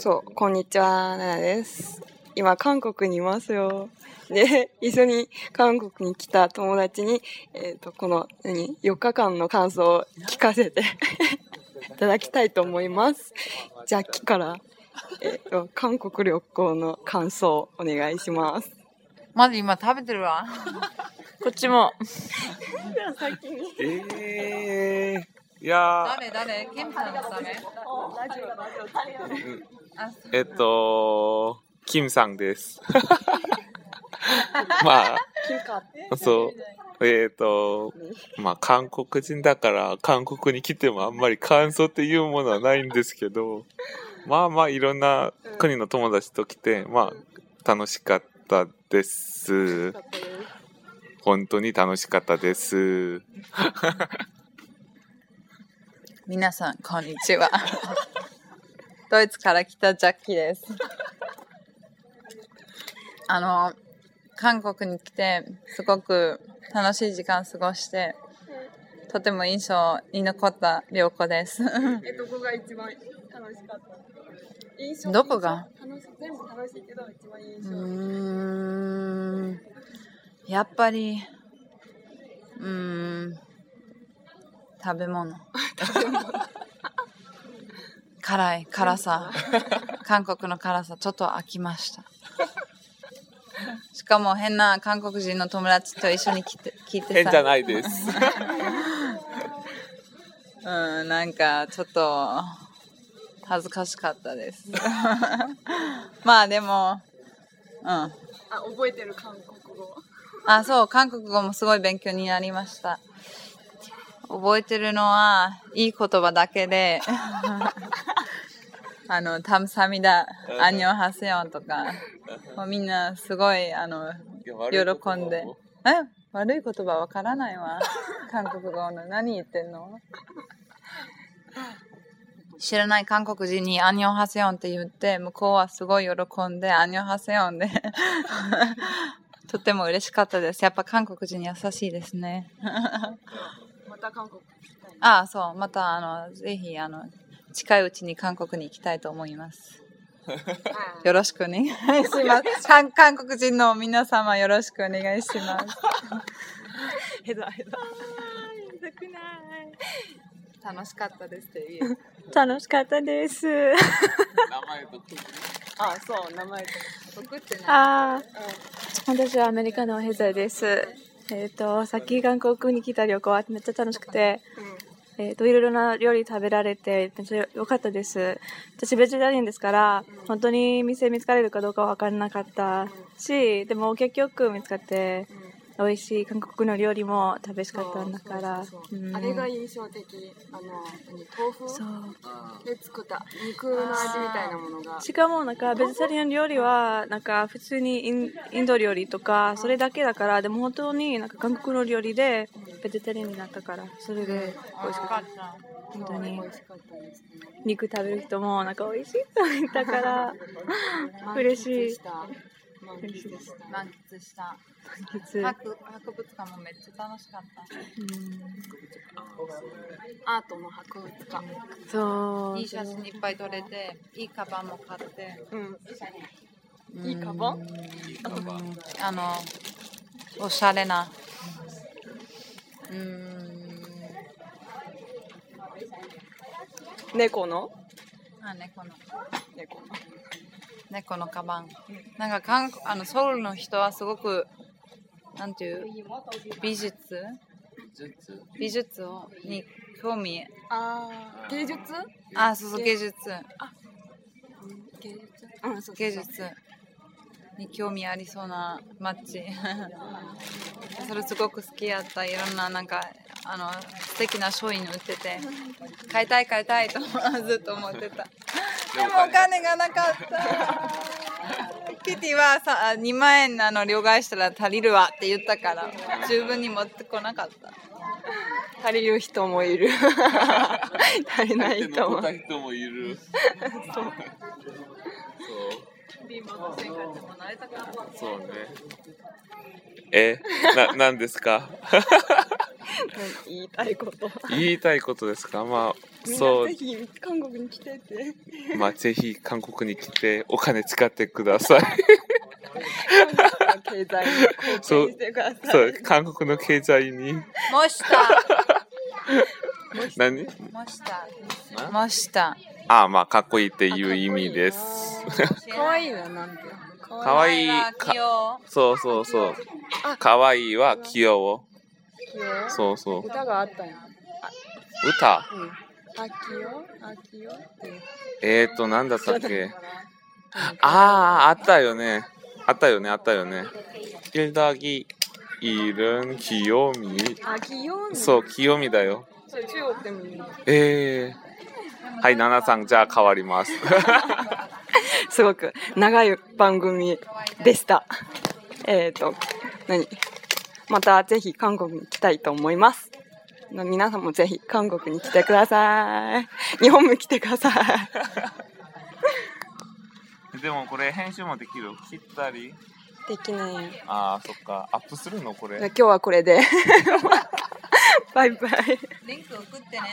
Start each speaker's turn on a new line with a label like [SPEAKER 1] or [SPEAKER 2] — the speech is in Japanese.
[SPEAKER 1] そう、こんにちは、ななです。今、韓国にいますよ。で、一緒に韓国に来た友達に、えっ、と、この、何、4日間の感想を聞かせて いただきたいと思います。じゃあ、きから、えっ、と、韓国旅行の感想お願いします。
[SPEAKER 2] まず今食べてるわ。こっちも。
[SPEAKER 1] 先に。
[SPEAKER 3] ええいや
[SPEAKER 2] 誰誰？ケンさんの誰？あ、
[SPEAKER 3] ー、えっと、キムさんです。まあ、そう。えっと、まあ、韓国人だから、韓国に来てもあんまり感想っていうものはないんですけど、まあまあ、いろんな国の友達と来て、まあ、楽しかったです。本当に楽しかったです。
[SPEAKER 2] 皆さん、こんにちは。ドイツから来たジャッキーです。あの、韓国に来て、すごく楽しい時間過ごして、とても印象に残った旅行です。
[SPEAKER 1] え、どこが一番楽しかった？印象
[SPEAKER 2] どこが？
[SPEAKER 1] 全部楽しいけど、一番印
[SPEAKER 2] う
[SPEAKER 1] 象。
[SPEAKER 2] ーんやっぱり、うーん、食べ物。辛い、辛さ。韓国の辛さ、ちょっと飽きました。しかも変な韓国人の友達と一緒に来て聞いてさ、
[SPEAKER 3] 変じゃないです。
[SPEAKER 2] うん、なんかちょっと恥ずかしかったです。まあでも、うん。
[SPEAKER 1] あ、覚えてる韓国語。
[SPEAKER 2] あ、そう、韓国語もすごい勉強になりました。覚えてるのは、いい言葉だけで、あの、タムサミダ、アンニョンハセヨンとか、もうみんなすごい、あの、喜んで。え悪い言葉わからないわ。韓国語の。何言ってんの？知らない韓国人にアンニョンハセヨンって言って、向こうはすごい喜んで、アンニョンハセヨンで、とても嬉しかったです。やっぱ韓国人優しいですね。
[SPEAKER 1] また韓国。
[SPEAKER 2] ああ、そう。また、あの、ぜひ、あの、近いうちに韓国に行きたいと思います。よろしくお願いします。韓韓国人の皆様よろしくお願いします。
[SPEAKER 1] へだへだ。
[SPEAKER 2] 楽しかったですって言う。
[SPEAKER 4] 楽しかったです。
[SPEAKER 3] 名前と
[SPEAKER 1] あ、そう、名前と。
[SPEAKER 2] 送ってない。
[SPEAKER 4] ああ、私はアメリカのヘザです。えっ、と、さっき韓国に来た旅行はめっちゃ楽しくて、えっ、と、いろいろな料理食べられて、めっちゃ良かったです。私、ベジタリアンですから、本当に店見つかれるかどうかわからなかったし、でも結局見つかって、美味しい韓国の料理も食べしかったんだから。うん
[SPEAKER 1] あれが印象的。あの、何豆腐
[SPEAKER 4] そう。
[SPEAKER 1] で作った肉の味みたいなものが。
[SPEAKER 4] しかもなんかベジタリアン料理はなんか普通にインインド料理とかそれだけだからでも本当になんか韓国の料理でベジタリアンになったからそれで美味しかった本当に
[SPEAKER 1] 美味しかったですね。
[SPEAKER 4] 肉食べる人もなんか美味しいと言ったから 嬉しい
[SPEAKER 1] 満喫した。満喫した。
[SPEAKER 2] 満喫博博物館もめっちゃ楽しかった。
[SPEAKER 1] アートの博物館。
[SPEAKER 4] そう
[SPEAKER 2] いい写真いっぱい撮れて、いいカバンも買って。
[SPEAKER 1] うん。いいカバン？
[SPEAKER 2] あの、おしゃれな。うーん。
[SPEAKER 1] 猫の？
[SPEAKER 2] あ、猫の。
[SPEAKER 1] 猫の。
[SPEAKER 2] 猫のカバン。なんか韓国あのソウルの人はすごく、なんていう、美術？美術？をに興味。
[SPEAKER 1] あー、芸術？
[SPEAKER 2] あ、そうそう、芸術。
[SPEAKER 1] 芸術うん、そう
[SPEAKER 2] 芸術に興味ありそうな街。それすごく好きやった。いろんななんか、あの、素敵な商品売ってて、買いたい買いたいとずっと思って た。でもお金がなかった。キティはさ2万円あの両替したら足りるわって言ったから十分に持ってこなかった。
[SPEAKER 1] 足りる人もいる。足りない人も。
[SPEAKER 3] 人もいる。そう。そうね。え、な、なんですか？
[SPEAKER 1] 言いたいこと。
[SPEAKER 3] 言いたいことですか？まあ、そう
[SPEAKER 1] なぜ、ひ韓国に来てって。
[SPEAKER 3] まあ、ぜひ韓国に来てお金使ってください。
[SPEAKER 1] 韓国の経済に貢献してください。
[SPEAKER 3] そう、韓国の経済に。
[SPEAKER 2] もした。
[SPEAKER 3] 何
[SPEAKER 2] マスター。マスター。
[SPEAKER 3] ああ、まあ、かっこいいっていう意味です。
[SPEAKER 1] かわいいはなんて
[SPEAKER 3] かわいい。そうそうそう。かわいいは器用。そうそう。
[SPEAKER 1] 歌があったやん。
[SPEAKER 3] 歌、
[SPEAKER 1] うん、あきよあきよ
[SPEAKER 3] えっ、ー、と、なんだったっけ？
[SPEAKER 1] あ
[SPEAKER 3] あ、あったよね。あったよね、あったよね。いるだぎ、いる
[SPEAKER 1] ん、きよみ。
[SPEAKER 3] そう、きよ
[SPEAKER 1] みだよ。
[SPEAKER 3] ええはい、ナナさん、じゃあ変わります。
[SPEAKER 1] すごく長い番組でした。えっ、と、何？またぜひ韓国に来たいと思います。の皆さんもぜひ韓国に来てください。日本も来てください。
[SPEAKER 3] でもこれ編集もできる？切ったり？
[SPEAKER 1] できない。
[SPEAKER 3] ああ、そっか。アップするのこれ
[SPEAKER 1] 今。日はこれで。バイバイ。
[SPEAKER 2] リンク送ってね。